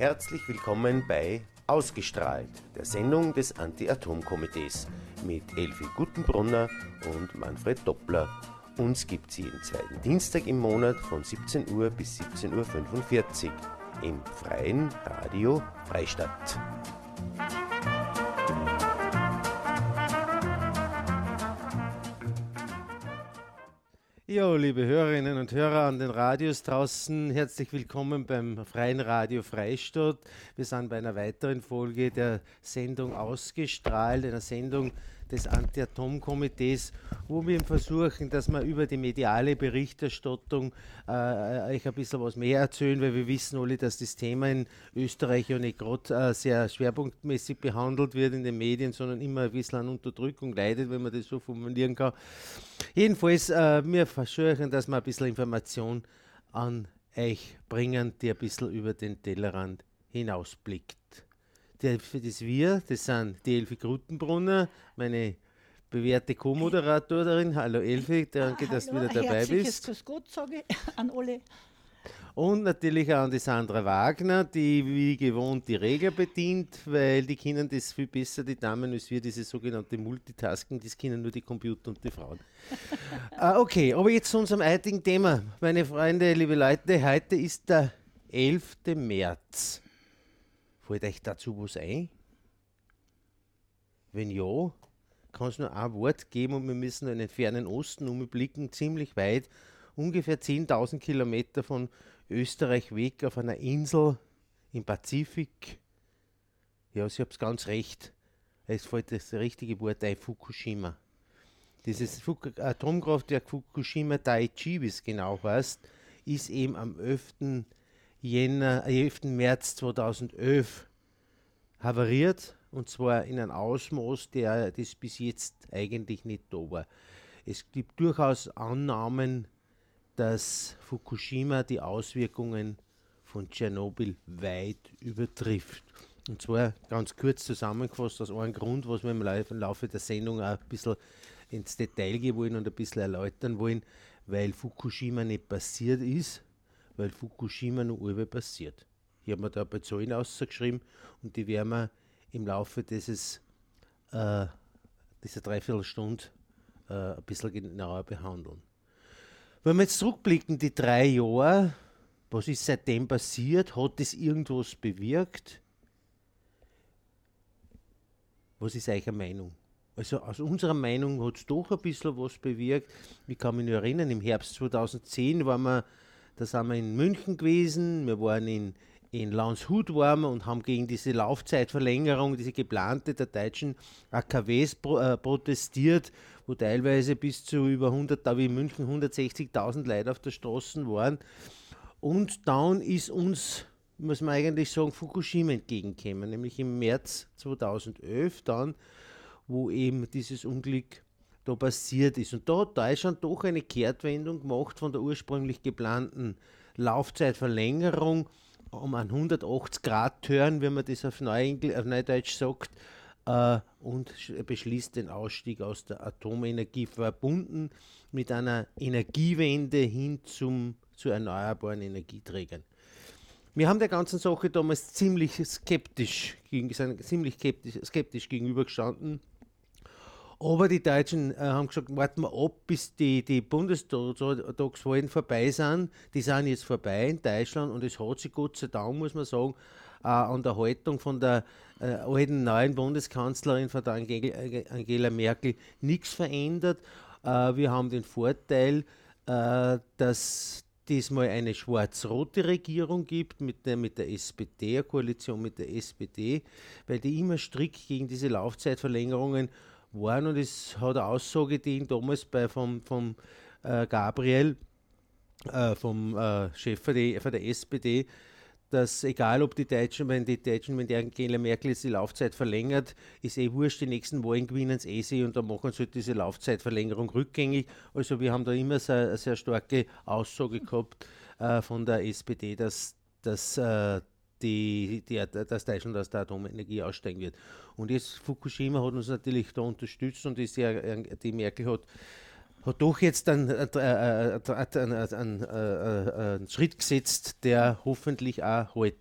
Herzlich willkommen bei Ausgestrahlt, der Sendung des Anti-Atom-Komitees mit Elfi Gutenbrunner und Manfred Doppler. Uns gibt es jeden zweiten Dienstag im Monat von 17 Uhr bis 17.45 Uhr im freien Radio Freistadt. Ja, liebe Hörerinnen und Hörer an den Radios draußen, herzlich willkommen beim Freien Radio Freistadt. Wir sind bei einer weiteren Folge der Sendung ausgestrahlt, einer Sendung des Anti-Atom-Komitees, wo wir versuchen, dass wir über die mediale Berichterstattung äh, euch ein bisschen was mehr erzählen, weil wir wissen alle, dass das Thema in Österreich ja nicht gerade äh, sehr schwerpunktmäßig behandelt wird in den Medien, sondern immer ein bisschen an Unterdrückung leidet, wenn man das so formulieren kann. Jedenfalls, äh, wir versuchen, dass wir ein bisschen Information an euch bringen, die ein bisschen über den Tellerrand hinausblickt der, das Wir, das sind die Elfi Grutenbrunner, meine bewährte Co-Moderatorin. Hallo Elfi, danke, dass du wieder dabei bist. Grüß Gott, sage ich an alle. Und natürlich auch an die Sandra Wagner, die wie gewohnt die Reger bedient, weil die kennen das viel besser, die Damen, als wir, diese sogenannte Multitasking, das kennen nur die Computer und die Frauen. uh, okay, aber jetzt zu unserem heutigen Thema. Meine Freunde, liebe Leute, heute ist der 11. März. Fällt euch dazu was ein? Wenn ja, kann es nur ein Wort geben und wir müssen in den fernen Osten umblicken, ziemlich weit, ungefähr 10.000 Kilometer von Österreich weg auf einer Insel im Pazifik. Ja, Sie haben es ganz recht. Es fällt das richtige Wort ein, Fukushima. Dieses Atomkraftwerk Fukushima Daiichi, wie es genau heißt, ist eben am 11. Jänner, 11. März 2011 havariert und zwar in einem Ausmaß, der das bis jetzt eigentlich nicht da war. Es gibt durchaus Annahmen, dass Fukushima die Auswirkungen von Tschernobyl weit übertrifft. Und zwar ganz kurz zusammengefasst aus einem Grund, was wir im Laufe der Sendung auch ein bisschen ins Detail gehen wollen und ein bisschen erläutern wollen, weil Fukushima nicht passiert ist, weil Fukushima noch über passiert. Ich habe mir da ein paar Zahlen ausgeschrieben und die werden wir im Laufe dieses, äh, dieser Dreiviertelstunde äh, ein bisschen genauer behandeln. Wenn wir jetzt zurückblicken, die drei Jahre, was ist seitdem passiert? Hat es irgendwas bewirkt? Was ist eure Meinung? Also aus unserer Meinung hat es doch ein bisschen was bewirkt. Ich kann mich nur erinnern, im Herbst 2010 waren wir da sind wir in München gewesen, wir waren in, in Landshut waren und haben gegen diese Laufzeitverlängerung, diese geplante der deutschen AKWs pro, äh, protestiert, wo teilweise bis zu über 100, da wie in München 160.000 Leute auf der Straße waren. Und dann ist uns, muss man eigentlich sagen, Fukushima entgegengekommen, nämlich im März 2011 dann, wo eben dieses Unglück da passiert ist. Und da hat Deutschland doch eine Kehrtwendung gemacht von der ursprünglich geplanten Laufzeitverlängerung um einen 180 Grad Turn, wie man das auf, Neuengl auf Neudeutsch sagt, äh, und beschließt den Ausstieg aus der Atomenergie verbunden mit einer Energiewende hin zum, zu erneuerbaren Energieträgern. Wir haben der ganzen Sache damals ziemlich skeptisch, gegen, ziemlich skeptisch, skeptisch gegenübergestanden aber die Deutschen äh, haben gesagt, warten wir ab, bis die, die Bundestagswahlen vorbei sind. Die sind jetzt vorbei in Deutschland und es hat sich Gott sei Dank, muss man sagen, äh, an der Haltung von der äh, alten neuen Bundeskanzlerin, von der Angela, äh, Merkel, nichts verändert. Äh, wir haben den Vorteil, äh, dass diesmal eine schwarz-rote Regierung gibt mit der, mit der SPD, eine Koalition mit der SPD, weil die immer strikt gegen diese Laufzeitverlängerungen waren und es hat eine Aussage die damals bei vom, vom äh, Gabriel, äh, vom äh, Chef der, von der SPD, dass egal ob die Deutschen, wenn die Deutschen, wenn die Angela Merkel jetzt die Laufzeit verlängert, ist eh wurscht, die nächsten Wahlen gewinnen es eh sie und dann machen sie halt diese Laufzeitverlängerung rückgängig. Also wir haben da immer sehr, eine sehr starke Aussage gehabt äh, von der SPD, dass, dass äh, die, die, dass Deutschland aus der Atomenergie aussteigen wird. Und jetzt Fukushima hat uns natürlich da unterstützt und ist ja, die Merkel hat, hat doch jetzt einen, einen, einen, einen Schritt gesetzt, der hoffentlich auch halt.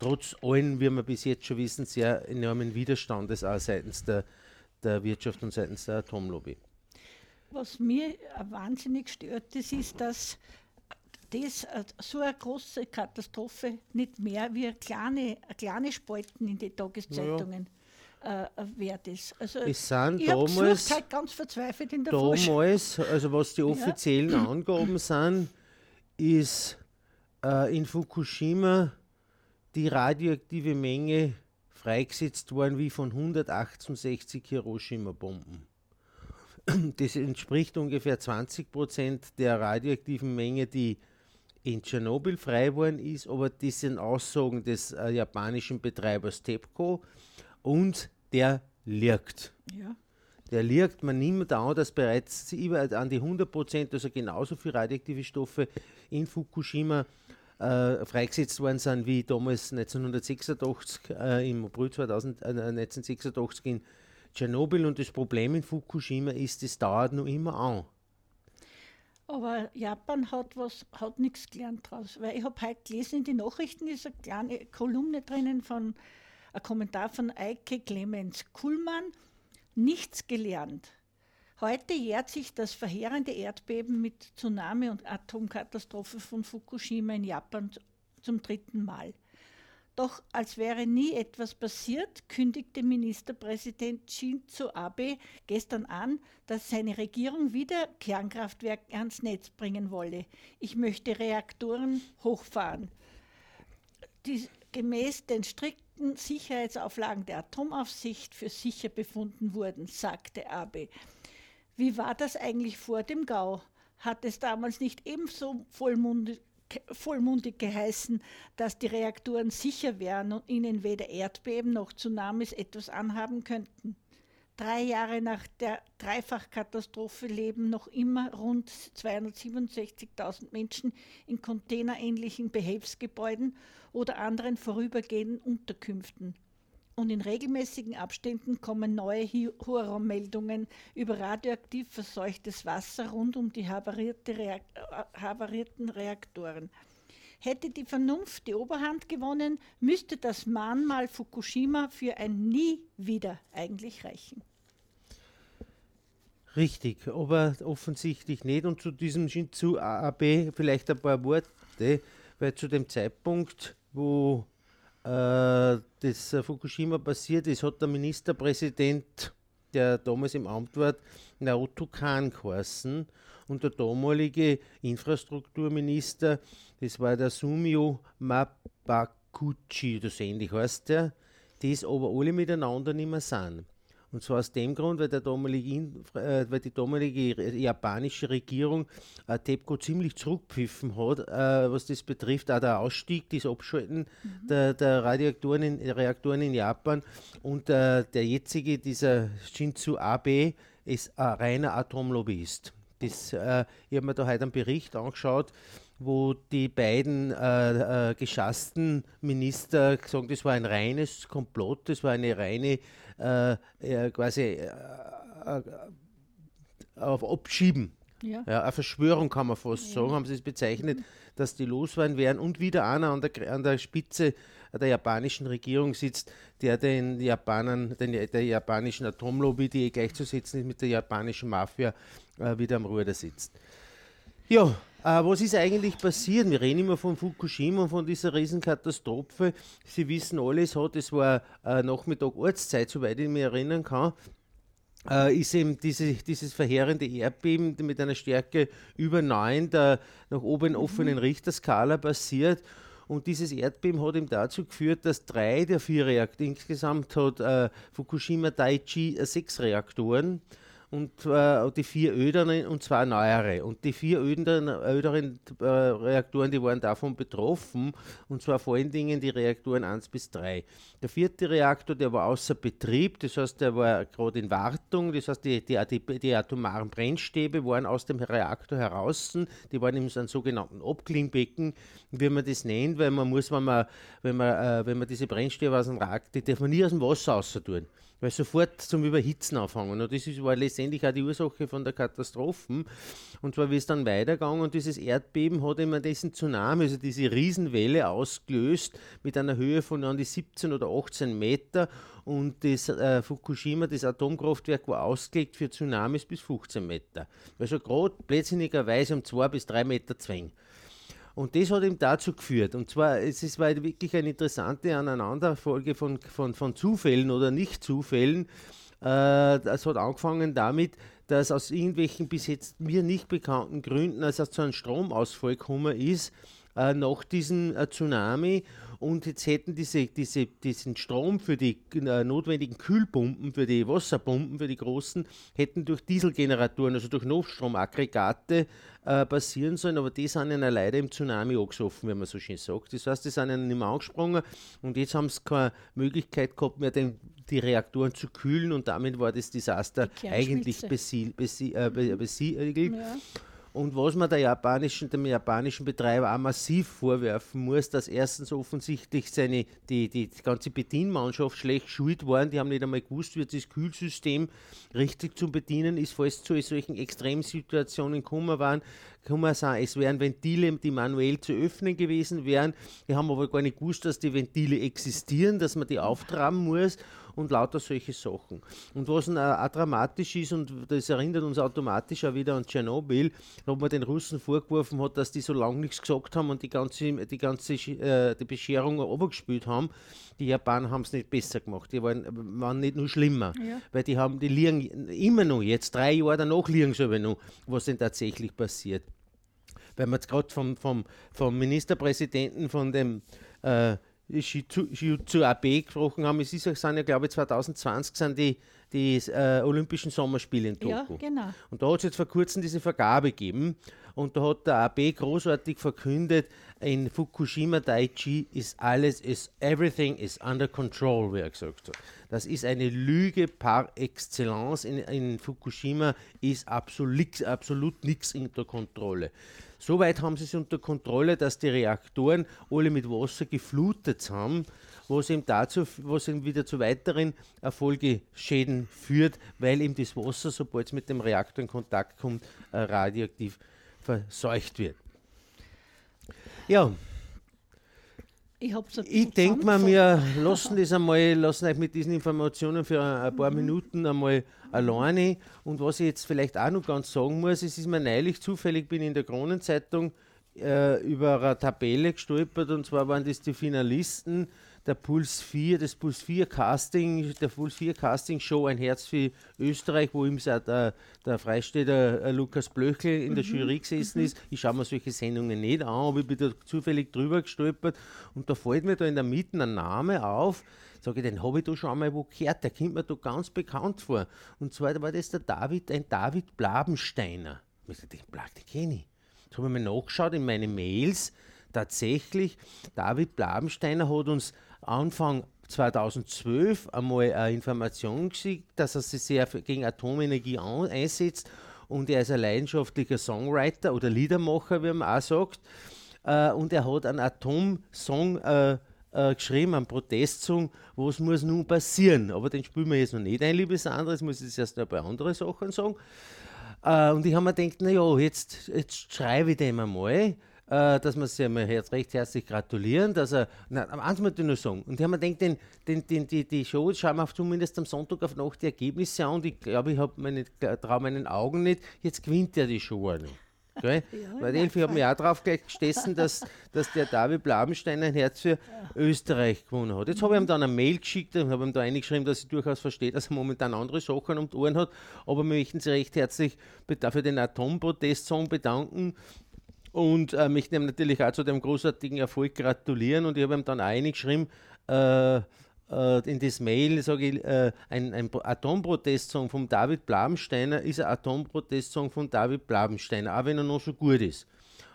trotz allen, wie wir bis jetzt schon wissen, sehr enormen Widerstandes auch seitens der, der Wirtschaft und seitens der Atomlobby. Was mir wahnsinnig stört, das ist, dass das äh, so eine große Katastrophe nicht mehr wie kleine, kleine Spalten in den Tageszeitungen. Ja äh, wert ist. Also es sind ich damals, halt ganz verzweifelt in der damals, also was die offiziellen ja. Angaben sind, ist äh, in Fukushima die radioaktive Menge freigesetzt worden wie von 168 Hiroshima-Bomben. Das entspricht ungefähr 20 Prozent der radioaktiven Menge, die in Tschernobyl frei geworden ist, aber das sind Aussagen des äh, japanischen Betreibers TEPCO und der liegt. Ja. Der liegt, man nimmt an, dass bereits über an die 100 Prozent, also genauso viele radioaktive Stoffe in Fukushima äh, freigesetzt worden sind wie damals 1986, äh, im April 2000, äh, 1986 in Tschernobyl. Und das Problem in Fukushima ist, es dauert noch immer an. Aber Japan hat was, hat nichts gelernt daraus. Weil ich habe heute gelesen in den Nachrichten ist eine kleine Kolumne drinnen von ein Kommentar von Eike Clemens Kuhlmann, nichts gelernt. Heute jährt sich das verheerende Erdbeben mit Tsunami und Atomkatastrophe von Fukushima in Japan zum dritten Mal. Doch als wäre nie etwas passiert, kündigte Ministerpräsident Shinzo Abe gestern an, dass seine Regierung wieder Kernkraftwerke ans Netz bringen wolle. Ich möchte Reaktoren hochfahren. Die, gemäß den strikten Sicherheitsauflagen der Atomaufsicht für sicher befunden wurden, sagte Abe. Wie war das eigentlich vor dem Gau? Hat es damals nicht ebenso vollmundig, vollmundig geheißen, dass die Reaktoren sicher wären und ihnen weder Erdbeben noch Tsunamis etwas anhaben könnten? Drei Jahre nach der Dreifachkatastrophe leben noch immer rund 267.000 Menschen in containerähnlichen Behelfsgebäuden oder anderen vorübergehenden Unterkünften und in regelmäßigen Abständen kommen neue Horrormeldungen über radioaktiv verseuchtes Wasser rund um die havarierte Reak äh, havarierten Reaktoren. Hätte die Vernunft die Oberhand gewonnen, müsste das Mahnmal Fukushima für ein Nie wieder eigentlich reichen. Richtig, aber offensichtlich nicht. Und zu diesem Shinzu Abe vielleicht ein paar Worte, weil zu dem Zeitpunkt, wo das äh, Fukushima passiert ist, hat der Ministerpräsident, der damals im Amt war, Naoto Kan geheißen und der damalige Infrastrukturminister, das war der Sumio Mabakuchi, das ähnlich heißt der, die es aber alle miteinander nicht mehr sind. Und zwar aus dem Grund, weil, der damalige, äh, weil die damalige japanische Regierung äh, TEPCO ziemlich zurückpfiffen hat, äh, was das betrifft, auch der Ausstieg, das Abschalten mhm. der, der Radioaktoren in, Reaktoren in Japan. Und äh, der jetzige, dieser Shinzo Abe, ist ein reiner Atomlobbyist. Das, äh, ich habe mir da heute einen Bericht angeschaut, wo die beiden äh, äh, geschassten Minister sagen, das war ein reines Komplott, das war eine reine quasi äh, äh, auf Abschieben. Ja. ja. eine Verschwörung kann man fast sagen, haben sie es bezeichnet, dass die loswerden werden und wieder einer an der, an der Spitze der japanischen Regierung sitzt, der den Japanern, den, der japanischen Atomlobby, die gleichzusetzen ist mit der japanischen Mafia, äh, wieder am Ruder sitzt. Ja, äh, was ist eigentlich passiert? Wir reden immer von Fukushima und von dieser Riesenkatastrophe. Sie wissen alles, hat, es war äh, Nachmittag Ortszeit, soweit ich mich erinnern kann. Äh, ist eben diese, dieses verheerende Erdbeben mit einer Stärke über 9 der nach oben offenen mhm. Richterskala passiert. Und dieses Erdbeben hat ihm dazu geführt, dass drei der vier Reaktoren, insgesamt hat äh, Fukushima Daiichi sechs Reaktoren, und äh, die vier öderen und zwei neuere. Und die vier öderen, öderen äh, Reaktoren, die waren davon betroffen, und zwar vor allen Dingen die Reaktoren 1 bis 3. Der vierte Reaktor, der war außer Betrieb, das heißt, der war gerade in Wartung, das heißt, die, die, die, atomaren Brennstäbe waren aus dem Reaktor heraus, die waren in so einem sogenannten Abklingbecken, wie man das nennt, weil man muss, wenn man, wenn man, äh, wenn man diese Brennstäbe aus dem Reaktor, die darf man nie aus dem Wasser raus tun weil sofort zum Überhitzen anfangen. Und das war letztendlich auch die Ursache von der Katastrophen. Und zwar, wie es dann weitergegangen und dieses Erdbeben hat immer diesen Tsunami, also diese Riesenwelle ausgelöst mit einer Höhe von an die 17 oder 18 Meter. Und das äh, Fukushima, das Atomkraftwerk, war ausgelegt für Tsunamis bis 15 Meter. Also gerade blödsinnigerweise um 2 bis 3 Meter Zwang. Und das hat ihm dazu geführt. Und zwar, es ist, war wirklich eine interessante Aneinanderfolge von, von, von Zufällen oder Nicht-Zufällen. Äh, das hat angefangen damit, dass aus irgendwelchen bis jetzt mir nicht bekannten Gründen, es zu einem Stromausfall gekommen ist, äh, nach diesem äh, Tsunami und jetzt hätten diese, diese, diesen Strom für die äh, notwendigen Kühlpumpen, für die Wasserpumpen, für die großen, hätten durch Dieselgeneratoren, also durch Notstromaggregate äh, passieren sollen, aber die sind ihnen leider im Tsunami angesoffen, wenn man so schön sagt. Das heißt, die sind ihnen nicht mehr angesprungen und jetzt haben sie keine Möglichkeit gehabt mehr, den, die Reaktoren zu kühlen und damit war das Desaster eigentlich besiegelt. Besie äh, besiegelt. Ja. Und was man der japanischen, dem japanischen Betreiber auch massiv vorwerfen muss, dass erstens offensichtlich seine, die, die, ganze Bedienmannschaft schlecht schuld waren. Die haben nicht einmal gewusst, wie das Kühlsystem richtig zu bedienen ist, falls zu solchen Extremsituationen gekommen waren. Gekommen sind. Es wären Ventile, die manuell zu öffnen gewesen wären. Die haben aber gar nicht gewusst, dass die Ventile existieren, dass man die auftraben muss und lauter solche Sachen. Und was äh, auch dramatisch ist, und das erinnert uns automatisch auch wieder an Tschernobyl, wo man den Russen vorgeworfen hat, dass die so lange nichts gesagt haben und die ganze, die ganze äh, die Bescherung runtergespielt haben. Die Japaner haben es nicht besser gemacht, die waren, waren nicht nur schlimmer, ja. weil die haben, die liegen immer noch, jetzt drei Jahre danach liegen sie aber noch, was denn tatsächlich passiert. Weil man jetzt gerade vom, vom, vom Ministerpräsidenten von dem äh, Shizu Abe gesprochen haben. Es ist, sind ja, glaube ich, 2020 sind die, die äh, Olympischen Sommerspiele in Tokio. Ja, genau. Und da hat es jetzt vor kurzem diese Vergabe gegeben. Und da hat der AB großartig verkündet, in Fukushima Daiichi ist alles, is, everything is under control, wie er gesagt hat. Das ist eine Lüge par excellence. In, in Fukushima ist absolut, absolut nichts unter Kontrolle. Soweit haben sie es unter Kontrolle, dass die Reaktoren alle mit Wasser geflutet haben, was eben dazu, was eben wieder zu weiteren Erfolgeschäden führt, weil eben das Wasser, sobald es mit dem Reaktor in Kontakt kommt, äh, radioaktiv verseucht wird. Ja. Ich, ich denke mal, wir lassen das einmal, lassen euch mit diesen Informationen für ein, paar mhm. Minuten einmal alleine. Und was ich jetzt vielleicht auch noch ganz sagen muss, es ist mir neulich zufällig, bin in der Kronenzeitung äh, über eine Tabelle gestolpert und zwar waren das die Finalisten der Puls 4, das Puls 4 Casting, der Puls 4 Casting Show Ein Herz für Österreich, wo ihm der, der Freistädter äh, Lukas Blöchel in der mhm. Jury gesessen mhm. ist. Ich schaue mir solche Sendungen nicht an, aber ich bin da zufällig drüber gestolpert und da fällt mir da in der Mitte ein Name auf, sage ich, den habe ich da schon einmal wo gehört, der kommt mir da ganz bekannt vor. Und zwar war das der David, ein David Blabensteiner. Ich dachte, den, den kenne ich. Jetzt habe ich mir nachgeschaut in meine Mails. Tatsächlich, David Blabensteiner hat uns Anfang 2012 einmal eine Information geschickt, dass er sich sehr gegen Atomenergie einsetzt und er ist ein leidenschaftlicher Songwriter oder Liedermacher, wie man auch sagt. Äh, und er hat einen Atomsong äh, äh, geschrieben, einen Protestsong, was muss nun passieren. Aber den spielen wir jetzt noch nicht ein, liebes anderes, muss jetzt erst ein paar andere Sachen sagen. Äh, und ich habe mir gedacht, naja, jetzt, jetzt schreibe ich dem einmal äh, dass wir sie einmal recht herzlich gratulieren, dass er, na, eins möchte ich nur sagen, und die haben mir gedacht, den, den, den, die, die Show schauen wir zumindest am Sonntag auf Nacht die Ergebnisse an und ich glaube, ich habe meine, traue meinen Augen nicht, jetzt gewinnt er die Show nicht. Okay? Ja, Weil Elfi hat mich auch drauf gestessen, dass, dass der David Blabenstein ein Herz für. Österreich gewonnen hat. Jetzt habe ich ihm dann eine Mail geschickt und habe ihm da eingeschrieben, dass ich durchaus verstehe, dass er momentan andere Sachen um die Ohren hat. Aber wir möchten Sie recht herzlich für den Atomprotest-Song bedanken. Und äh, möchte ihm natürlich auch zu dem großartigen Erfolg gratulieren. Und ich habe ihm dann eingeschrieben, äh, äh, in das Mail, sage ich, äh, ein, ein Atomprotestsong von David Blabensteiner ist ein Atomprotestsong von David Blabensteiner, auch wenn er noch so gut ist.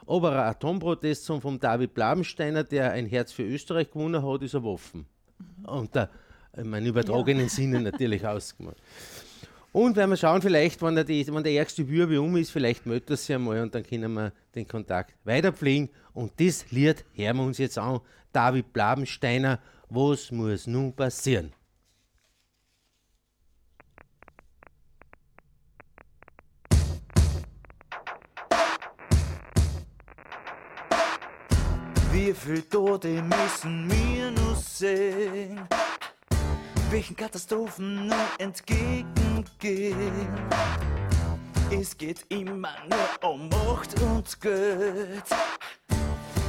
Aber ein Atomprotestsong von David Blabensteiner, der ein Herz für Österreich gewonnen hat, ist ein Waffen. Und da, in meinem übertragenen ja. Sinne natürlich ausgemacht. Und werden wir schauen, vielleicht, wenn der, die, wenn der ärgste Würbe um ist, vielleicht meldet er sich einmal und dann können wir den Kontakt weiterpflegen. Und das Lied hören wir uns jetzt an. David Blabensteiner, was muss nun passieren? Wie viel Tote müssen wir nur sehen? Welchen Katastrophen nur entgegen? Entgegengehen? Es geht immer nur um Macht und Geld.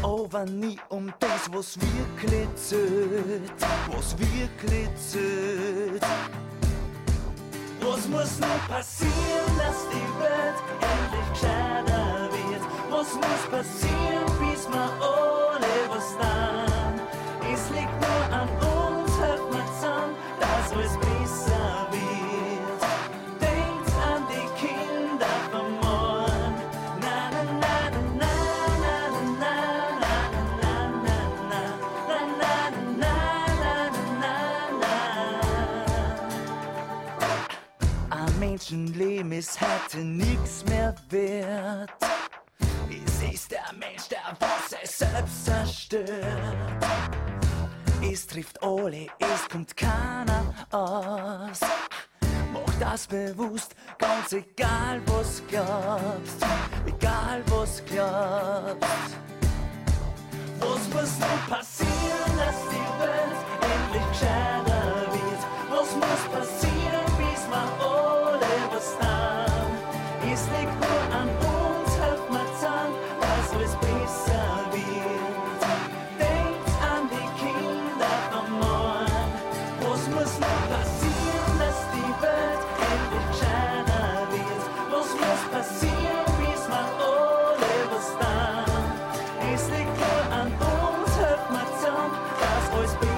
Aber nie um das, was wirklich zählt. Was wirklich zählt. Was muss noch passieren, dass die Welt endlich gescheiter wird? Was muss passieren, bis wir alle was dann? Es liegt nur an uns, hört man zusammen, dass alles Ist heute nichts mehr wert. Es ist der Mensch, der was es selbst zerstört. Es trifft alle, es kommt keiner aus. Mach das bewusst, ganz egal was glaubst, egal was glaubst. Was muss noch passieren, dass die Welt endlich gescheiter wird? Was muss passieren, always be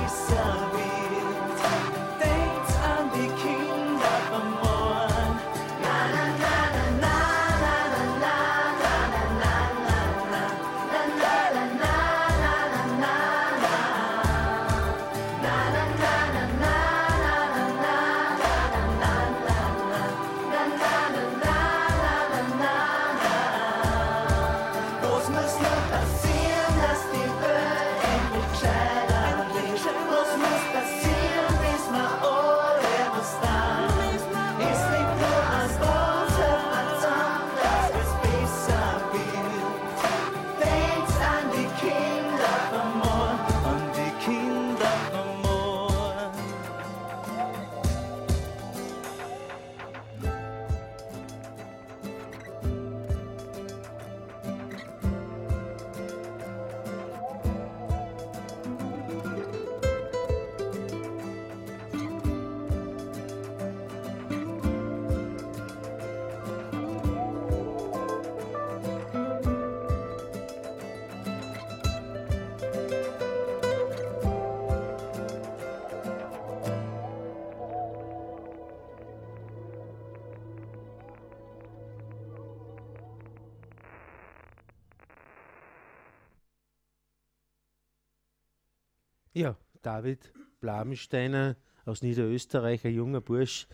Ja, David Blamensteiner aus Niederösterreich, ein junger Bursch,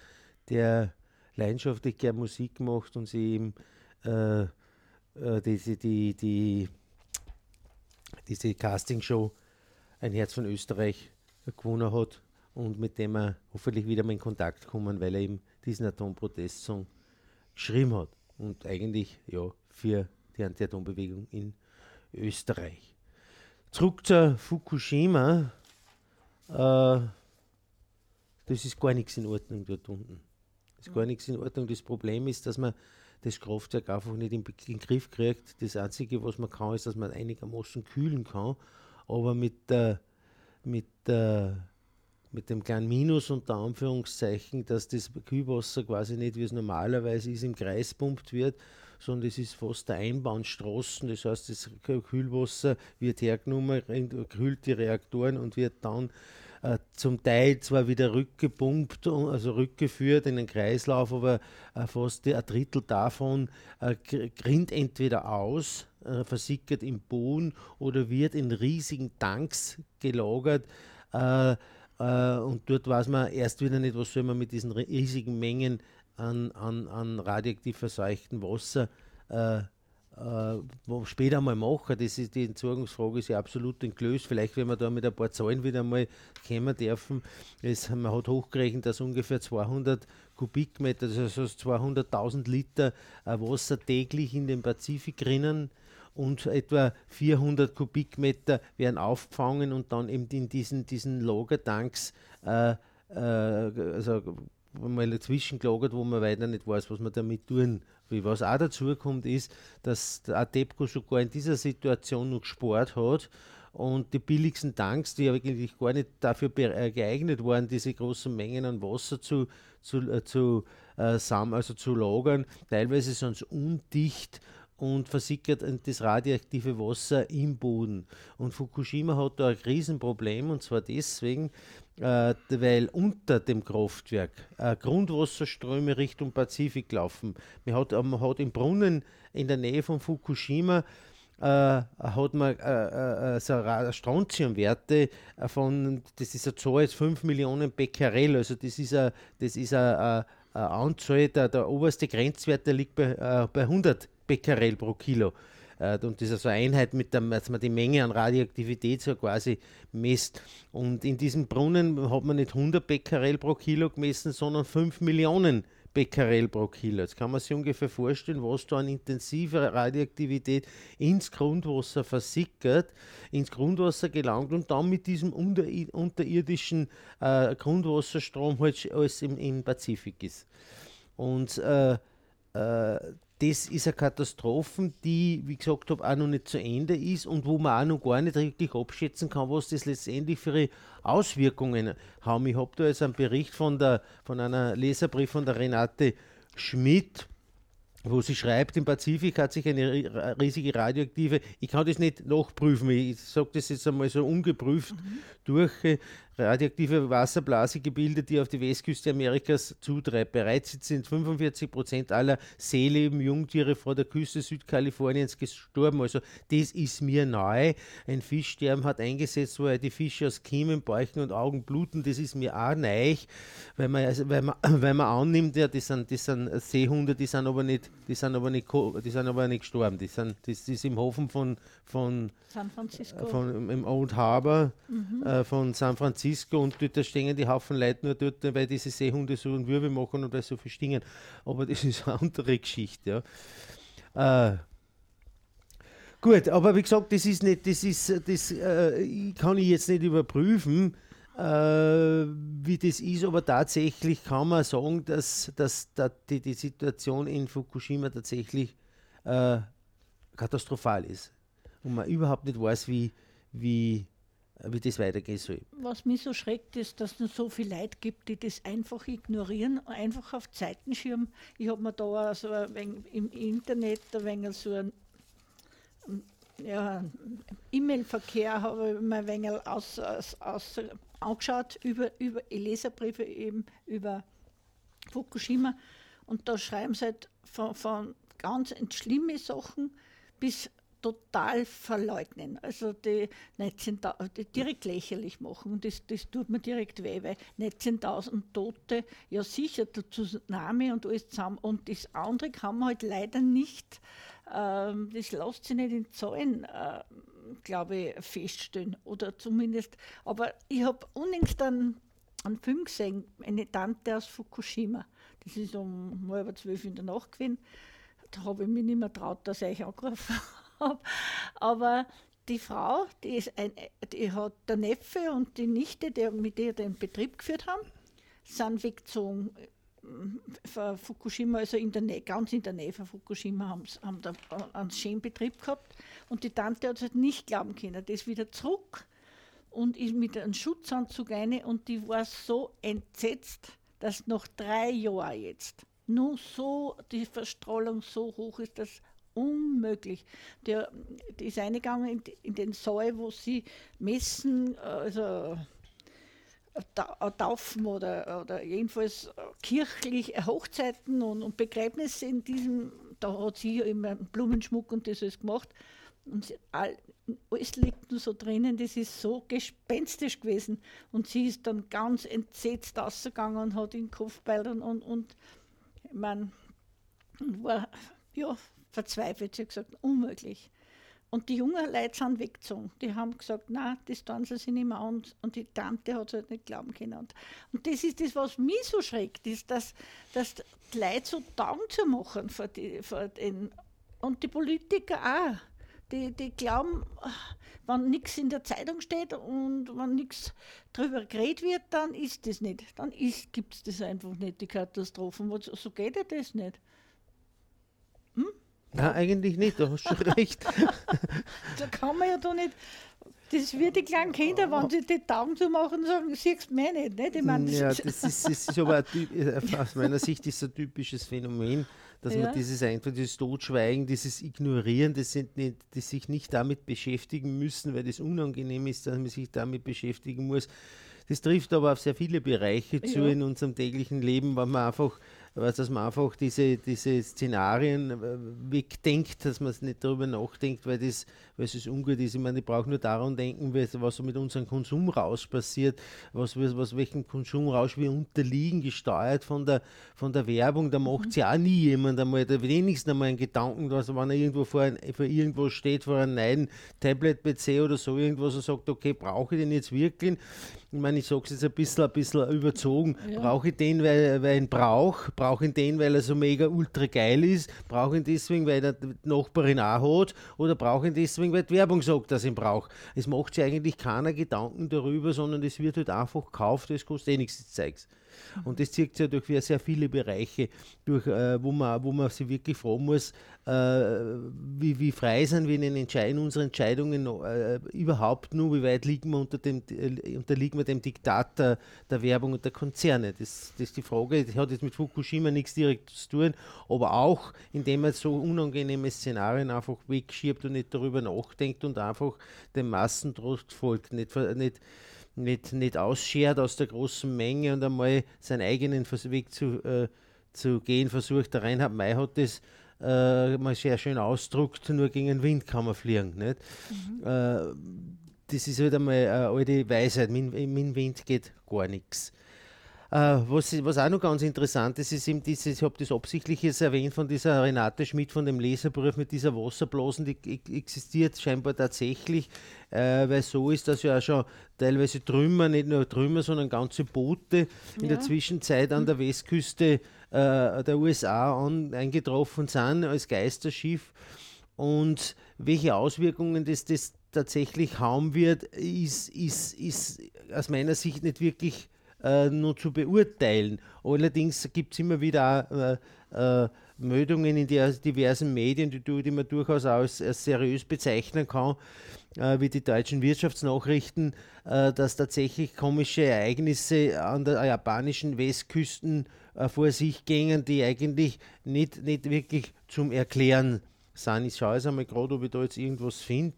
der leidenschaftlich gern Musik macht und sie eben äh, äh, diese, die, die, diese Castingshow Ein Herz von Österreich gewonnen hat und mit dem er hoffentlich wieder mal in Kontakt kommen, weil er eben diesen Atomprotestsong geschrieben hat und eigentlich ja für die Anti-Atom-Bewegung in Österreich. Zurück zur Fukushima. Äh, das ist gar nichts in Ordnung dort unten. Das ist gar nichts in Ordnung. Das Problem ist, dass man das Kraftwerk einfach nicht in, in den Griff kriegt. Das Einzige, was man kann, ist, dass man einigermaßen kühlen kann. Aber mit, der, mit, der, mit dem kleinen Minus unter Anführungszeichen, dass das Kühlwasser quasi nicht, wie es normalerweise ist, im Kreis pumpt wird, sondern es ist fast der Einbahnstraßen. Das heißt, das Kühlwasser wird hergenommen, kühlt die Reaktoren und wird dann äh, zum Teil zwar wieder rückgepumpt, also rückgeführt in den Kreislauf, aber äh, fast ein Drittel davon äh, grinnt entweder aus, äh, versickert im Boden oder wird in riesigen Tanks gelagert. Äh, und dort weiß man erst wieder nicht, was soll man mit diesen ri- riesigen Mengen an, an, an radioaktiv verseuchtem Wasser äh, äh, später mal machen. Das ist, die Entsorgungsfrage ist ja absolut entgelöst. Vielleicht, wenn wir da mit ein paar Zahlen wieder mal kommen dürfen. Es, man hat hochgerechnet, dass ungefähr 200 Kubikmeter, das heißt 200.000 Liter äh, Wasser täglich in den Pazifik rinnen und etwa 400 Kubikmeter werden aufgefangen und dann eben in diesen, diesen Lagertanks äh, äh, also mal dazwischen gelagert, wo man weiter nicht weiß, was man damit tun will. Was auch dazu kommt, ist, dass der Adepco sogar in dieser Situation noch gespart hat und die billigsten Tanks, die eigentlich gar nicht dafür äh, geeignet waren, diese großen Mengen an Wasser zu, zu, äh, zu, äh, also zu lagern, teilweise sind sie undicht und versickert das radioaktive Wasser im Boden. Und Fukushima hat da ein Riesenproblem und zwar deswegen, äh, weil unter dem Kraftwerk äh, Grundwasserströme Richtung Pazifik laufen. Man hat, man hat im Brunnen in der Nähe von Fukushima äh, hat man äh, äh, so Strontiumwerte von, das ist eine Zahl jetzt 5 Millionen Becquerel, also das ist eine, das ist eine, eine Anzahl, der, der oberste Grenzwert der liegt bei, äh, bei 100 Becquerel pro Kilo. Äh, und das ist also Einheit, mit der dass man die Menge an Radioaktivität so quasi misst. Und in diesem Brunnen hat man nicht 100 Becquerel pro Kilo gemessen, sondern 5 Millionen Becquerel pro Kilo. Jetzt kann man sich ungefähr vorstellen, was da an intensiver Radioaktivität ins Grundwasser versickert, ins Grundwasser gelangt und dann mit diesem unter, unterirdischen äh, Grundwasserstrom halt alles im, im Pazifik ist. Und äh, äh, das ist eine Katastrophe, die, wie gesagt habe, auch noch nicht zu Ende ist und wo man auch noch gar nicht richtig abschätzen kann, was das letztendlich für Auswirkungen haben. Ich habe da jetzt einen Bericht von, der, von einer Leserbrief von der Renate Schmidt wo sie schreibt, im Pazifik hat sich eine riesige radioaktive, ich kann das nicht nachprüfen, ich sage das jetzt einmal so ungeprüft mhm. Durch, äh, radioaktive Wasserblase gebildet, die auf die Westküste Amerikas zutreibt. Bereits sind 45 Prozent aller Seeleben, Jungtiere vor der Küste Südkaliforniens gestorben. Also das ist mir neu. Ein Fischsterben hat eingesetzt, wo die Fische aus Kiemen, Bäuchen und Augen bluten. Das ist mir auch neu, weil man, also, weil man, weil man annimmt, ja, das sind, das sind Seehunde, die sind aber nicht, die sind aber nicht, die sind aber nicht gestorben. Die sind, das, ist im Hafen von, von San Francisco. Von, Im Old Harbor mhm. äh, von San Francisco und dort stehen die Haufen Leute nur dort, weil diese Seehunde so einen Wirbel machen und weil so verstingen. Aber das ist eine andere Geschichte. Ja. Äh, gut, aber wie gesagt, das ist nicht, das ist, das äh, kann ich jetzt nicht überprüfen. Äh, wie das ist, aber tatsächlich kann man sagen, dass, dass, dass die, die Situation in Fukushima tatsächlich äh, katastrophal ist und man überhaupt nicht weiß, wie, wie, wie das weitergehen soll. Was mich so schreckt, ist, dass es so viele Leute gibt, die das einfach ignorieren, einfach auf Zeitenschirm. Ich habe mir da so ein im Internet ein wenig so ein ja, E-Mail-Verkehr habe ich mir ein wenig aus, aus, aus, angeschaut über, über Leserbriefe eben über Fukushima und da schreiben sie halt von, von ganz schlimme Sachen bis total verleugnen, also die 19.000 die direkt lächerlich machen und das, das tut mir direkt weh, weil 19.000 Tote, ja sicher, der Tsunami und alles zusammen. Und das andere kann man halt leider nicht, ähm, das lässt sich nicht in Zahlen, äh, glaube ich, feststellen oder zumindest, aber ich habe unlängst einen, einen Film gesehen, eine Tante aus Fukushima, das ist um halb zwölf in der Nacht gewesen, da habe ich mich nicht mehr traut, dass ich euch angerufen habe habe. Aber die Frau, die, ist ein, die hat der Neffe und die Nichte, die mit ihr den Betrieb geführt haben, sind weggezogen von Fukushima, also in der Nähe, ganz in der Nähe von Fukushima, haben, haben da einen schönen Betrieb gehabt. Und die Tante hat es halt nicht glauben können. Die ist wieder zurück und ist mit einem Schutzanzug rein und die war so entsetzt, dass nach drei Jahren jetzt nur so die Verstrahlung so hoch ist, dass unmöglich. Der, die ist eingegangen in, in, den Saal, wo sie messen, also äh, Taufen oder, oder jedenfalls kirchlich Hochzeiten und, und Begräbnisse in diesem, da hat sie immer Blumenschmuck und das alles gemacht. Und sie, all, alles liegt nur so drinnen, das ist so gespenstisch gewesen. Und sie ist dann ganz entsetzt ausgegangen und hat in Kopfbeilern und, und ich meine, war ja verzweifelt. Sie hat gesagt, unmöglich. Und die jungen Leute sind weggezogen. Die haben gesagt, na, das tun sie sich nicht mehr an. Und die Tante hat es halt nicht glauben können. Und, und das ist das, was mich so schreckt, ist, dass, dass die Leute so Daumen zu machen vor, die, vor den, und die Politiker auch. Die, die glauben, wenn nichts in der Zeitung steht und wenn nichts darüber geredet wird, dann ist das nicht. Dann gibt es das einfach nicht, die Katastrophen. So geht ja das nicht. Hm? Nein, eigentlich nicht, du hast schon recht. da kann man ja doch nicht. Das wird die kleinen Kinder, wenn sie die Augen zu machen, sagen, siehst du mich nicht. nicht? Ich mein, das ja, das ist, das ist aber äh, aus meiner Sicht ist ein typisches Phänomen, dass ja. man dieses einfach dieses Totschweigen, dieses Ignorieren, das sind nicht, die sich nicht damit beschäftigen müssen, weil das unangenehm ist, dass man sich damit beschäftigen muss. Das trifft aber auf sehr viele Bereiche zu ja. in unserem täglichen Leben, weil man einfach dass man einfach diese, diese Szenarien äh, wegdenkt, dass man es nicht darüber nachdenkt, weil, das, weil es ungut ist. Ich meine, ich brauche nur daran denken, was so mit unserem Konsumrausch passiert, was, was, welchen Konsumrausch wir unterliegen, gesteuert von der, von der Werbung. Da macht es ja auch nie jemand einmal, der wenigstens einmal einen Gedanken, dass wenn er irgendwo vor, ein, vor irgendwo steht, vor einem neuen Tablet-PC oder so irgendwas und sagt, okay, brauche ich den jetzt wirklich? Ich meine, ich sage es jetzt ein bisschen, ein bisschen überzogen. Ja. Brauche ich den, weil, weil ich ihn brauche? Brauche ich den, weil er so mega ultra geil ist? Brauche ich ihn deswegen, weil der Nachbarin auch hat? Oder brauche ich ihn deswegen, weil die Werbung sagt, dass ich ihn brauche? Es macht sich eigentlich keiner Gedanken darüber, sondern es wird halt einfach gekauft, es kostet eh nichts, das Zeugs. Und das zieht sich ja durch sehr viele Bereiche, durch, äh, wo, man, wo man sich wirklich fragen muss, äh, wie, wie frei sind wir in, den Entscheidungen, unsere Entscheidungen äh, überhaupt nur, wie weit liegen wir unter dem, äh, unterliegen wir dem Diktat der, der, Werbung und der Konzerne. Das, das ist die Frage, das hat jetzt mit Fukushima nichts direkt zu tun, aber auch indem man so unangenehme Szenarien einfach wegschiebt und nicht darüber nachdenkt und einfach dem Massentrost folgt, nicht, nicht nicht, nicht ausschert aus der großen Menge und einmal seinen eigenen Weg zu, äh, zu gehen versucht. Der Reinhard May hat das äh, mal sehr schön ausdruckt, nur gegen den Wind kann man fliegen. Nicht? Mhm. Äh, das ist halt einmal eine alte Weisheit, mit, mit Wind geht gar nichts. Äh, was, was auch noch ganz interessant ist, ist eben dieses, ich habe das absichtlich jetzt erwähnt von dieser Renate Schmidt von dem Leserbrief mit dieser Wasserblasen, die existiert scheinbar tatsächlich, äh, weil so ist, dass ja auch schon teilweise Trümmer, nicht nur Trümmer, sondern ganze Boote in ja. der Zwischenzeit an der Westküste äh, der USA an, eingetroffen sind als Geisterschiff. Und welche Auswirkungen das, das tatsächlich haben wird, ist, ist, ist aus meiner Sicht nicht wirklich äh, nur zu beurteilen. Allerdings gibt es immer wieder äh, äh, Meldungen in diversen Medien, die, die man durchaus als, als seriös bezeichnen kann, äh, wie die deutschen Wirtschaftsnachrichten, äh, dass tatsächlich komische Ereignisse an der japanischen Westküsten äh, vor sich gingen, die eigentlich nicht, nicht wirklich zum Erklären sind. Ich schaue jetzt einmal gerade, ob ich da jetzt irgendwas finde.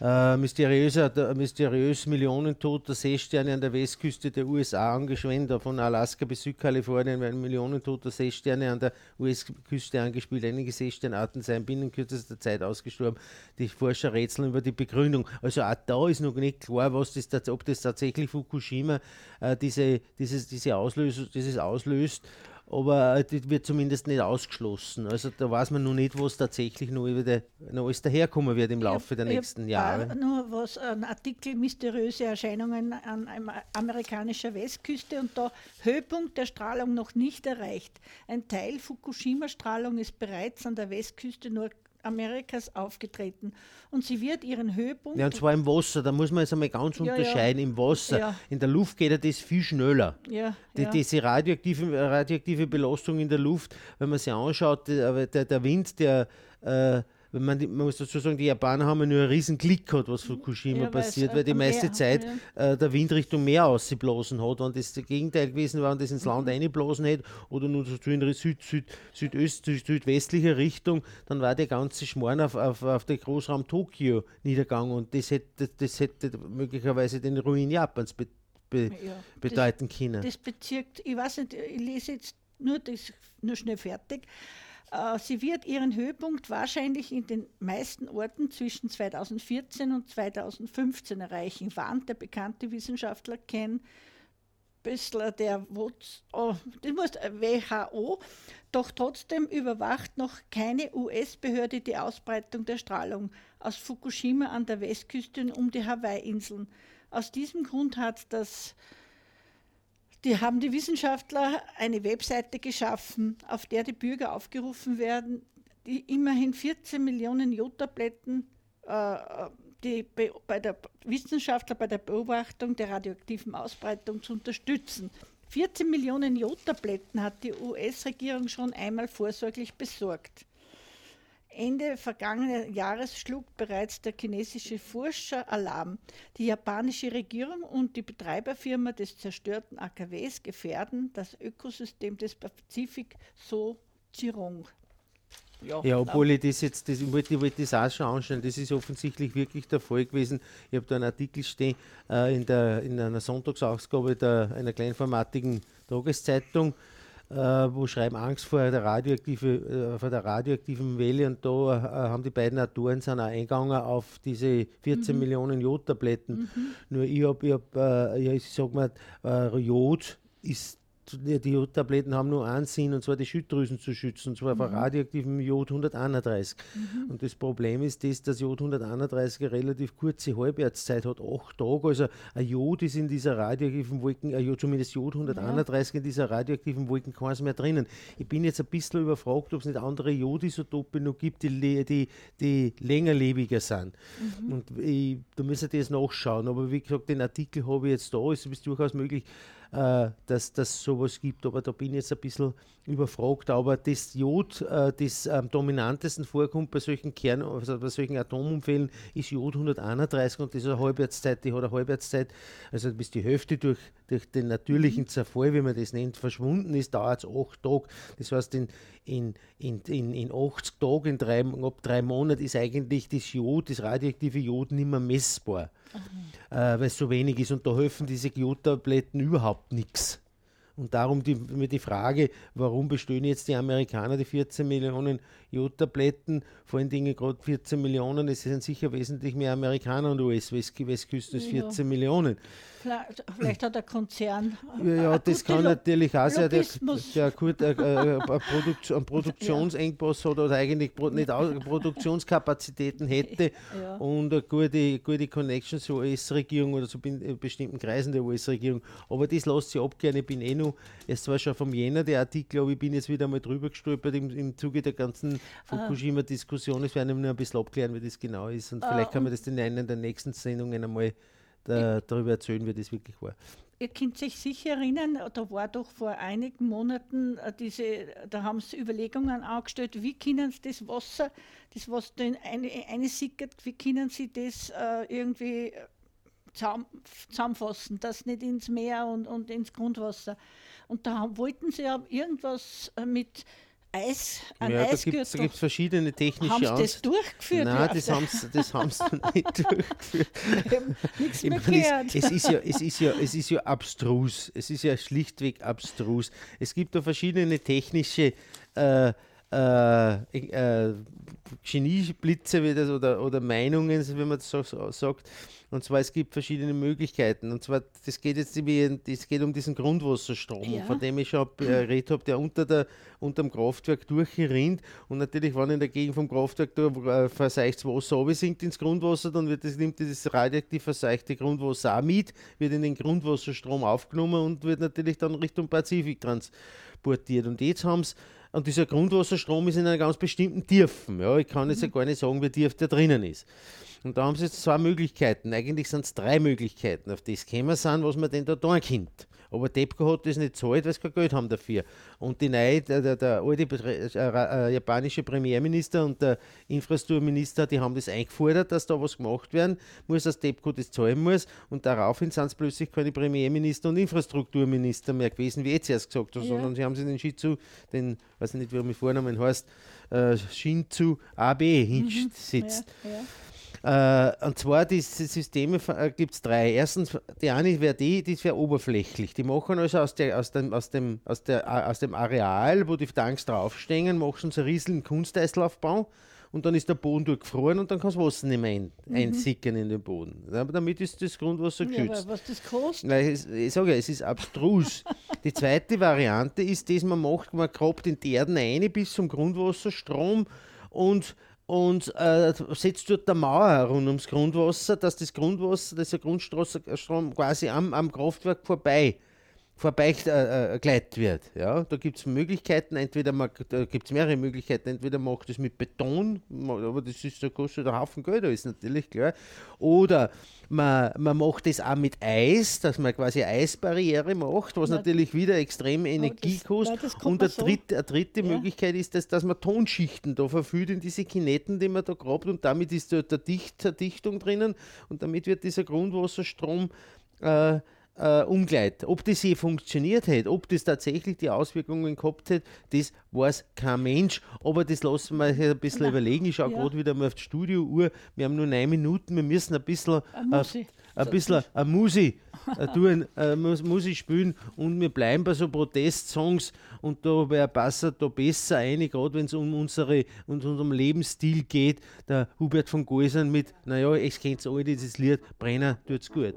Äh, mysteriöser, mysteriös millionentoter Seesterne an der Westküste der USA angeschwemmt, von Alaska bis Südkalifornien werden millionentoter Seesterne an der US-Küste angespielt. Einige Seesternarten seien binnen kürzester Zeit ausgestorben. Die Forscher rätseln über die Begründung. Also auch da ist noch nicht klar, was das, ob das tatsächlich Fukushima äh, diese, dieses, diese Auslösung, dieses auslöst aber das wird zumindest nicht ausgeschlossen. Also da weiß man noch nicht, was tatsächlich noch, wieder, noch alles daherkommen wird im Laufe der nächsten Jahre. Nur was, ein Artikel mysteriöse Erscheinungen an amerikanischer Westküste und da Höhepunkt der Strahlung noch nicht erreicht. Ein Teil Fukushima-Strahlung ist bereits an der Westküste nur Amerikas aufgetreten. Und sie wird ihren Höhepunkt. Ja, und zwar im Wasser, da muss man jetzt einmal ganz ja, unterscheiden. Ja. Im Wasser. Ja. In der Luft geht das viel schneller. Ja, die, diese radioaktive, radioaktive Belastung in der Luft, wenn man sich anschaut, der, der, der Wind, der. Äh, wenn man, man muss dazu sagen, die Japaner haben ja nur einen riesen Klick gehabt, was Fukushima ja, passiert, weil die meiste Meer, Zeit ja. äh, der Wind Richtung Meer ausgeblasen hat. Wenn das das Gegenteil gewesen wäre, wenn das ins Land mhm. eingeblasen hätte oder nur so in Süd, Süd, Südöst, südwestlicher Richtung, dann war der ganze Schmarrn auf, auf, auf den Großraum Tokio niedergegangen und das hätte, das hätte möglicherweise den Ruin Japans be, be, ja, bedeuten das, können. Das bezirkt, ich weiß nicht, ich lese jetzt nur das nur schnell fertig. Äh, sie wird ihren Höhepunkt wahrscheinlich in den meisten Orten zwischen 2014 und 2015 erreichen, warnt der bekannte Wissenschaftler Ken Bössler der oh, das muss WHO, doch trotzdem überwacht noch keine US-Behörde die Ausbreitung der Strahlung aus Fukushima an der Westküste und um die Hawaii-Inseln. Aus diesem Grund hat das die haben die Wissenschaftler eine Webseite geschaffen, auf der die Bürger aufgerufen werden, die immerhin 14 Millionen Jodtabletten äh, die bei, der Wissenschaftler bei der Beobachtung der radioaktiven Ausbreitung zu unterstützen. 14 Millionen Jodtabletten hat die US-Regierung schon einmal vorsorglich besorgt. Ende vergangenen Jahres schlug bereits der chinesische Forscher Alarm. Die japanische Regierung und die Betreiberfirma des zerstörten AKWs gefährden das Ökosystem des Pazifik, so Zirong. Ja, obwohl ich das jetzt, das, ich wollte, wollte das auch schon anschauen, das ist offensichtlich wirklich der Fall gewesen. Ich habe da einen Artikel stehen äh, in, der, in einer Sonntagsausgabe der, einer kleinformatigen Tageszeitung, wo schreiben Angst vor der, radioaktive, äh, vor der radioaktiven Welle und da äh, haben die beiden Autoren sind auch eingegangen auf diese 14 mhm. Millionen Jodtabletten. Mhm. Nur ich habe, ich, hab, äh, ja, ich sag mal, äh, Jod ist die Jodtabletten haben nur einen Sinn, und zwar die Schilddrüsen zu schützen, und zwar mhm. vor radioaktivem Jod 131. Mhm. Und das Problem ist das, dass Jod 131 eine relativ kurze Halbwertszeit hat, acht Tage. Also ein Jod ist in dieser radioaktiven Wolken, ein zumindest Jod 131 ja. in dieser radioaktiven Wolken keins mehr drinnen. Ich bin jetzt ein bisschen überfragt, ob es nicht andere Jodisotope noch gibt, die, die, die längerlebiger sind. Mhm. Und ich, da müssen wir das nachschauen. Aber wie gesagt, den Artikel habe ich jetzt da, es ist durchaus möglich, äh, dass das sowas gibt. Aber da bin ich jetzt ein bisschen überfragt. Aber das Jod, äh, das am dominantesten vorkommt bei solchen Kern, also bei solchen Atomunfällen, ist Jod 131 und das ist eine Halbwertszeit, die hat eine Halbwertszeit, also bis die Hälfte durch, durch den natürlichen mhm. Zerfall, wie man das nennt, verschwunden ist, dauert es acht Tage. Das heißt, in, in, in, in, in 80 Tagen, in drei, ab drei Monaten, ist eigentlich das Jod, das radioaktive Jod nicht mehr messbar äh, weil es so wenig ist und da helfen diese Jodtabletten überhaupt nichts. Und darum die, mir die Frage, warum bestehen jetzt die Amerikaner die 14 Millionen Jodtabletten, vor allen Dingen gerade 14 Millionen, es sind sicher wesentlich mehr Amerikaner und US-Westküsten als 14 ja. Millionen. Vielleicht hat der Konzern. Ja, ja das kann natürlich auch sein, der, der gut äh, äh, Produkt, einen Produktionsengpass hat oder eigentlich nicht Produktionskapazitäten hätte ja. und eine gute, gute Connection zur US-Regierung oder zu bestimmten Kreisen der US-Regierung. Aber das lässt sich abklären. Ich bin eh noch, es war schon vom Jänner der Artikel, aber ich bin jetzt wieder mal drüber gestolpert im, im Zuge der ganzen Fukushima-Diskussion. Es werden wir nur ein bisschen abklären, wie das genau ist und vielleicht kann man das in einer der nächsten Sendungen einmal da, darüber erzählen, wie das wirklich war. Ihr könnt sich sicher erinnern, da war doch vor einigen Monaten äh, diese, da haben sie Überlegungen angestellt, wie können sie das Wasser, das was da eine, eine sickert, wie können sie das äh, irgendwie äh, zusammenfassen, das nicht ins Meer und, und ins Grundwasser. Und da wollten sie ja irgendwas äh, mit Eis, an ja, Eisgürtel. Da gibt es verschiedene technische Haben sie das durchgeführt? Nein, das haben sie das nicht durchgeführt. Nichts mehr gehört. Es, es, ist ja, es, ist ja, es ist ja abstrus. Es ist ja schlichtweg abstrus. Es gibt da verschiedene technische äh, äh, äh, Genieblitze oder, oder Meinungen, wie man das so, so sagt. Und zwar, es gibt verschiedene Möglichkeiten. Und zwar, das geht jetzt das geht um diesen Grundwasserstrom, ja. von dem ich schon geredet habe, der unter der, dem Kraftwerk durchrinnt. Und natürlich, wenn in der Gegend vom Kraftwerk da äh, verseichtes Wasser sinkt ins Grundwasser, dann wird das, nimmt das radioaktiv verseichte Grundwasser auch mit, wird in den Grundwasserstrom aufgenommen und wird natürlich dann Richtung Pazifik transportiert. Und jetzt haben sie und dieser Grundwasserstrom ist in einer ganz bestimmten Tiefen. Ja, ich kann jetzt ja gar nicht sagen, wie tief der drinnen ist. Und da haben sie jetzt zwei Möglichkeiten. Eigentlich sind es drei Möglichkeiten, auf das kämen sind, was man denn da tun könnte. Aber TEPCO hat das nicht zahlt, weil sie kein Geld haben dafür. Und die neue, der, der, der alte äh, äh, japanische Premierminister und der Infrastrukturminister, die haben das eingefordert, dass da was gemacht werden muss, dass TEPCO das zahlen muss. Und daraufhin sind es plötzlich keine Premierminister und Infrastrukturminister mehr gewesen, wie jetzt erst gesagt habe, ja. sondern sie haben sich den Shinzu, den, weiß nicht, wie er mit Vornamen heißt, äh, Shinzu Abe hinsetzt. Mhm. Ja, ja. Äh, und zwar diese Systeme äh, gibt es drei. Erstens, die eine wäre die, die wäre oberflächlich. Die machen also aus, der, aus, dem, aus, dem, aus, der, aus dem Areal, wo die Tanks draufstehen, machen sie einen riesigen Kunsteislaufbau und dann ist der Boden durchgefroren und dann kann das Wasser nicht mehr ein, mhm. einsickern in den Boden. Aber damit ist das Grundwasser geschützt. Ja, aber was das kostet? Nein, ich, ich sage ja, es ist abstrus. die zweite Variante ist, dass man macht, man grabt in die Erden ein bis zum Grundwasserstrom und und äh, setzt dort eine Mauer rund ums Grundwasser, dass das Grundwasser, das Grundstrom quasi am, am Kraftwerk vorbei vorbeigleitet wird. Ja? Da gibt es Möglichkeiten, entweder man, da gibt es mehrere Möglichkeiten, entweder man macht das mit Beton, aber das ist, da kostet ein Haufen Geld, da ist natürlich klar. Oder man, man macht das auch mit Eis, dass man quasi eine Eisbarriere macht, was Ja. natürlich wieder extrem Energie das- kostet. kann Und eine dritte, eine dritte Ja. Möglichkeit ist, dass, dass man Tonschichten da verfügt in diese Kinetten, die man da grabt und damit ist da der Dicht, Dichtung drinnen und damit wird dieser Grundwasserstrom äh, äh, umgleitet. Ob das je funktioniert hätte, ob das tatsächlich die Auswirkungen gehabt hätte, das weiß kein Mensch. Aber das lassen wir sich ein bisschen Na, überlegen. Ich schaue ja. gerade wieder mal auf die Studiouhr. Wir haben nur neun Minuten. Wir müssen ein bisschen, äh. Ein bisschen eine Musi äh, tun, äh, Mus- Musik spielen und wir bleiben bei so Protestsongs und da wer passt da besser ein, gerade wenn es um unsere um unserem Lebensstil geht. Der Hubert von Geusern mit, naja, ich kennt alle dieses Lied, Brenner tut's gut.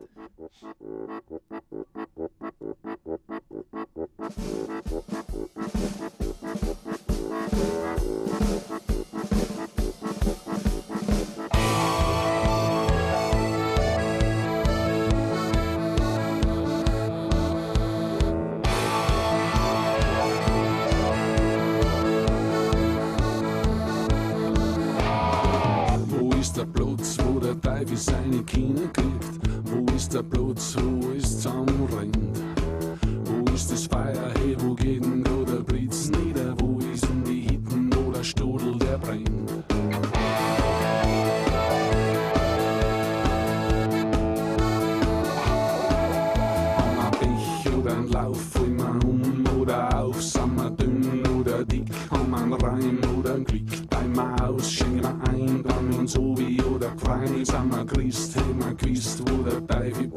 Wo der Platz, wo der Teufel seine Kinder kriegt? Wo ist der Platz, wo es zusammenrennt? Wo ist das Feuer, hey, wo geht denn da der Blitz nieder? Wo ist denn die Hitten, wo der Stodel, der brennt? Ein Lauf, fallen wir um oder auf, sind wir dünn oder dick, haben wir einen Reim oder ein Glück, Christ, hey, wir gewusst, wo der Teufel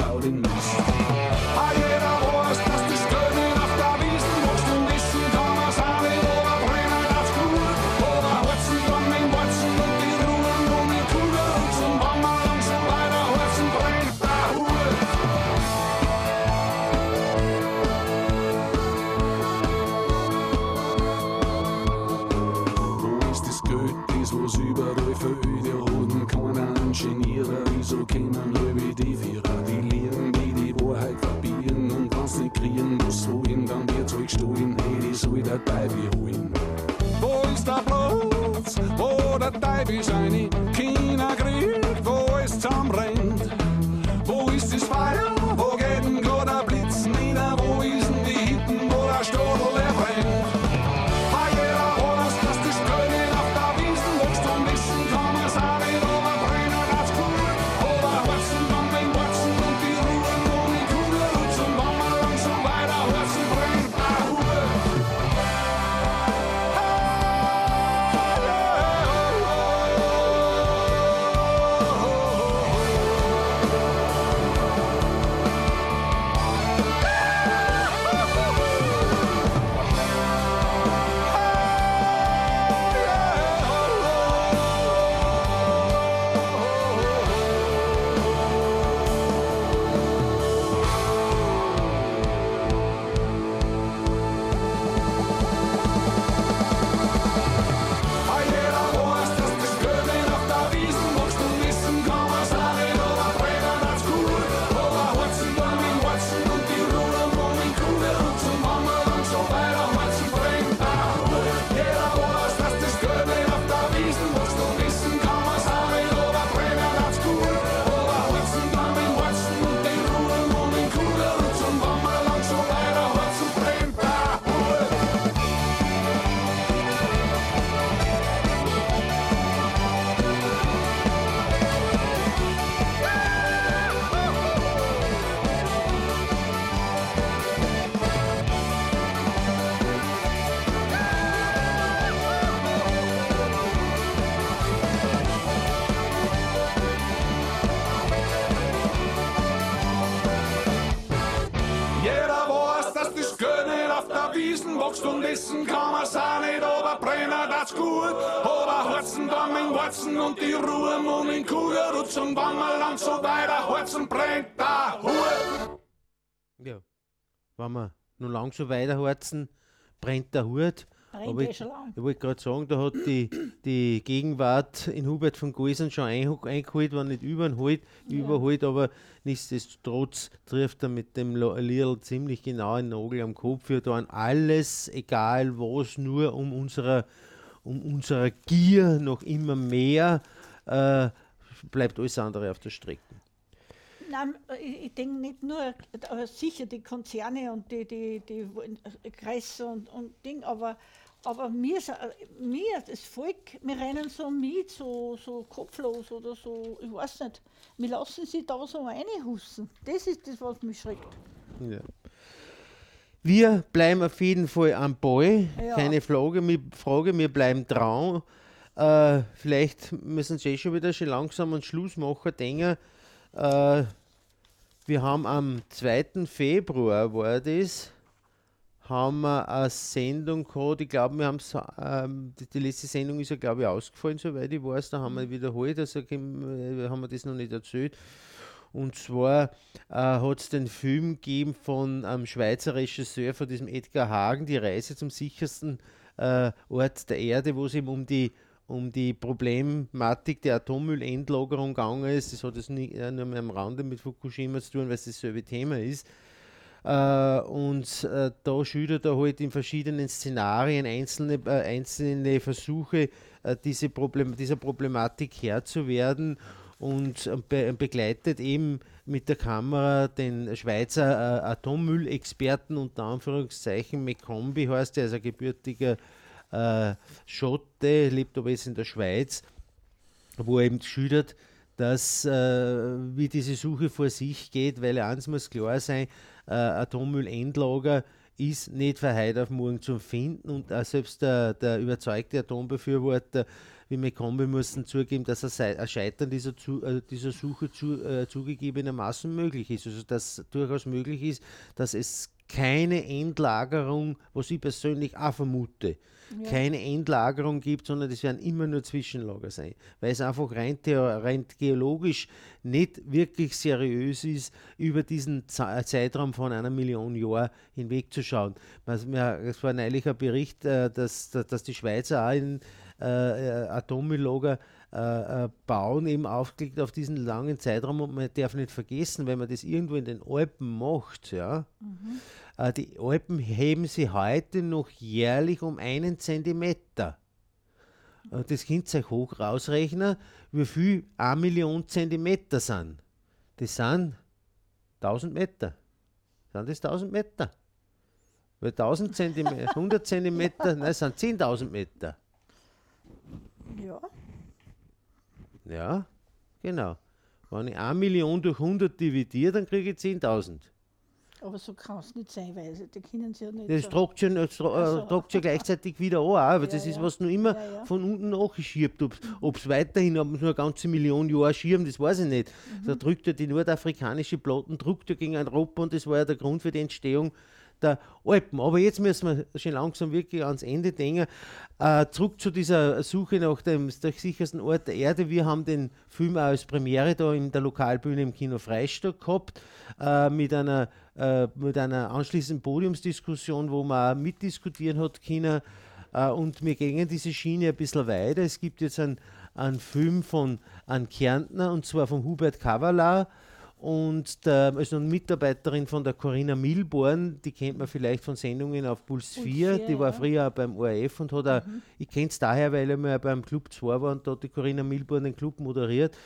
wo der Wächst und wissen kann man's auch nicht, aber brennen das gut. Aber Holzen dann mit Holzen und die Ruhe und in Kugelrutschen, wenn wir lang so weiter Holzen brennt der Hut. Ja. Wenn wir nur lang so weiterheizen, brennt der Hut. Aber eh ich, schon lang. ich wollte gerade sagen, da hat die, die Gegenwart in Hubert von Goisen schon einho- eingeholt, wenn nicht überholt, überholt, aber nichtsdestotrotz trifft er mit dem Liedl ziemlich genau einen Nagel am Kopf. Wir tun alles, egal was, nur um unserer, um unserer Gier noch immer mehr, äh, bleibt alles andere auf der Strecke. Nein, ich, ich denke nicht nur, aber sicher die Konzerne und die, die, die Kreise und, und Ding, aber, aber wir, sa- wir, das Volk, wir rennen so mit, so, so kopflos oder so, ich weiß nicht. Wir lassen sie da so reinhusten. Das ist das, was mich schreckt. Ja. Wir bleiben auf jeden Fall am Ball, Ja. keine Frage, wir, Frage, wir bleiben dran. Äh, vielleicht müssen sie eh schon wieder schon langsam einen Schluss machen, denken. Äh, wir haben am 2. Februar, war das, haben wir eine Sendung gehabt. Ich glaube, wir haben ähm, die, die letzte Sendung ist ja, glaube ich, ausgefallen, soweit ich weiß. Da haben wir wiederholt, also äh, haben wir das noch nicht erzählt. Und zwar äh, hat es den Film gegeben von einem Schweizer Regisseur, von diesem Edgar Hagen, Die Reise zum sichersten äh, Ort der Erde, wo es eben um die, um die Problematik der Atommüllendlagerung gegangen ist. Das hat es nie, äh, nur mehr am Rande mit Fukushima zu tun, weil es dasselbe Thema ist. Äh, und äh, da schildert er halt in verschiedenen Szenarien einzelne, äh, einzelne Versuche, äh, diese Problem, dieser Problematik Herr zu werden und äh, be begleitet eben mit der Kamera den Schweizer äh, Atommüllexperten, unter Anführungszeichen McCombi heißt er, ist ein gebürtiger äh, Schotte, lebt aber jetzt in der Schweiz, wo er eben schildert, dass äh, wie diese Suche vor sich geht, weil eins muss klar sein, äh, Atommüllendlager ist nicht von heute auf morgen zu finden und auch selbst der, der überzeugte Atombefürworter wie McCombi mussten zugeben, dass ein Scheitern dieser, zu, äh, dieser Suche zu, äh, zugegebenermaßen möglich ist. Also dass durchaus möglich ist, dass es keine Endlagerung, was ich persönlich auch vermute, keine Endlagerung gibt, sondern das werden immer nur Zwischenlager sein, weil es einfach rein, rein geologisch nicht wirklich seriös ist, über diesen Zeitraum von einer Million Jahren hinwegzuschauen. Es war neulich ein Bericht, äh, dass, dass die Schweizer auch in äh, äh, Atommülllager bauen, eben aufgelegt auf diesen langen Zeitraum und man darf nicht vergessen, wenn man das irgendwo in den Alpen macht, ja, äh, die Alpen heben sie heute noch jährlich um einen Zentimeter. Äh, Das könnt ihr euch hoch rausrechnen, wie viel eine Million Zentimeter sind. Das sind 1000 Meter. Sind das 1000 Meter? Weil 1000 Zentimeter, 100 Zentimeter, nein, es sind 10.000 Meter. Ja. Ja, genau. Wenn ich 1 Million durch 100 dividiere, dann kriege ich 10.000. Aber so kann es nicht sein, weil die können sie ja nicht. Das so. tragt schon, das Ach so. äh, tragt schon gleichzeitig wieder an, aber das Ja, ist ja. was nur immer von unten nachgeschiebt. Ob es weiterhin, ob nur eine ganze Million Jahre schieben, das weiß ich nicht. Mhm. Da drückt ja die nordafrikanische Platten, drückt ja gegen Europa und das war ja der Grund für die Entstehung der Alpen. Aber jetzt müssen wir schon langsam wirklich ans Ende denken. Äh, zurück zu dieser Suche nach dem sichersten Ort der Erde. Wir haben den Film auch als Premiere da in der Lokalbühne im Kino Freistadt gehabt, äh, mit, einer, äh, mit einer anschließenden Podiumsdiskussion, wo man auch mitdiskutieren hat können. Äh, und wir gehen diese Schiene ein bisschen weiter. Es gibt jetzt einen, einen Film von einem Kärntner, und zwar von Hubert Kavala und der, also eine Mitarbeiterin von der Corinna Milborn, die kennt man vielleicht von Sendungen auf Puls 4, 4, die war ja. früher beim ORF und hat auch, ich kenne es daher, weil er mal beim Club 2 war und da hat die Corinna Milborn den Club moderiert.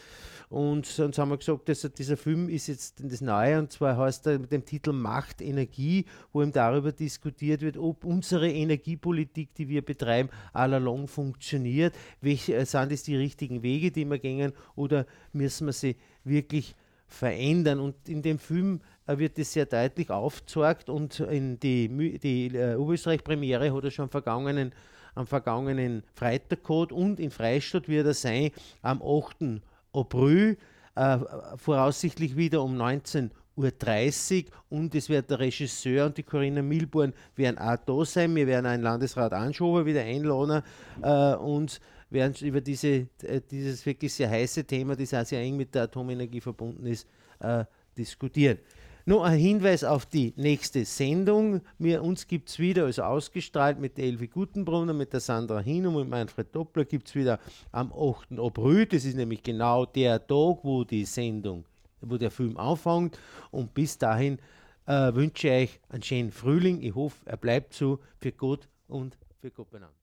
Und sonst haben wir gesagt, dass dieser Film ist jetzt das Neue und zwar heißt er mit dem Titel Macht Energie, wo eben darüber diskutiert wird, ob unsere Energiepolitik, die wir betreiben, all along funktioniert. Welche äh, sind es die richtigen Wege, die wir gehen oder müssen wir sie wirklich verändern? Und in dem Film äh, wird das sehr deutlich aufgezeigt und in die, die äh, Oberösterreich-Premiere hat er schon am vergangenen, am vergangenen Freitag gehabt und in Freistadt wird er sein am 8. April, äh, voraussichtlich wieder um 19 Uhr und es wird der Regisseur und die Corinna Milborn werden auch da sein. Wir werden einen Landesrat Anschober wieder einladen äh, und werden über diese, äh, dieses wirklich sehr heiße Thema, das auch sehr eng mit der Atomenergie verbunden ist, äh, diskutieren. Noch ein Hinweis auf die nächste Sendung. Wir, uns gibt es wieder, also ausgestrahlt mit der Elvi Gutenbrunner, mit der Sandra Hin und Manfred Doppler, gibt es wieder am 8. April. Das ist nämlich genau der Tag, wo die Sendung, wo der Film anfängt. Und bis dahin äh, wünsche ich euch einen schönen Frühling. Ich hoffe, er bleibt so für Gott und für Gott benannt.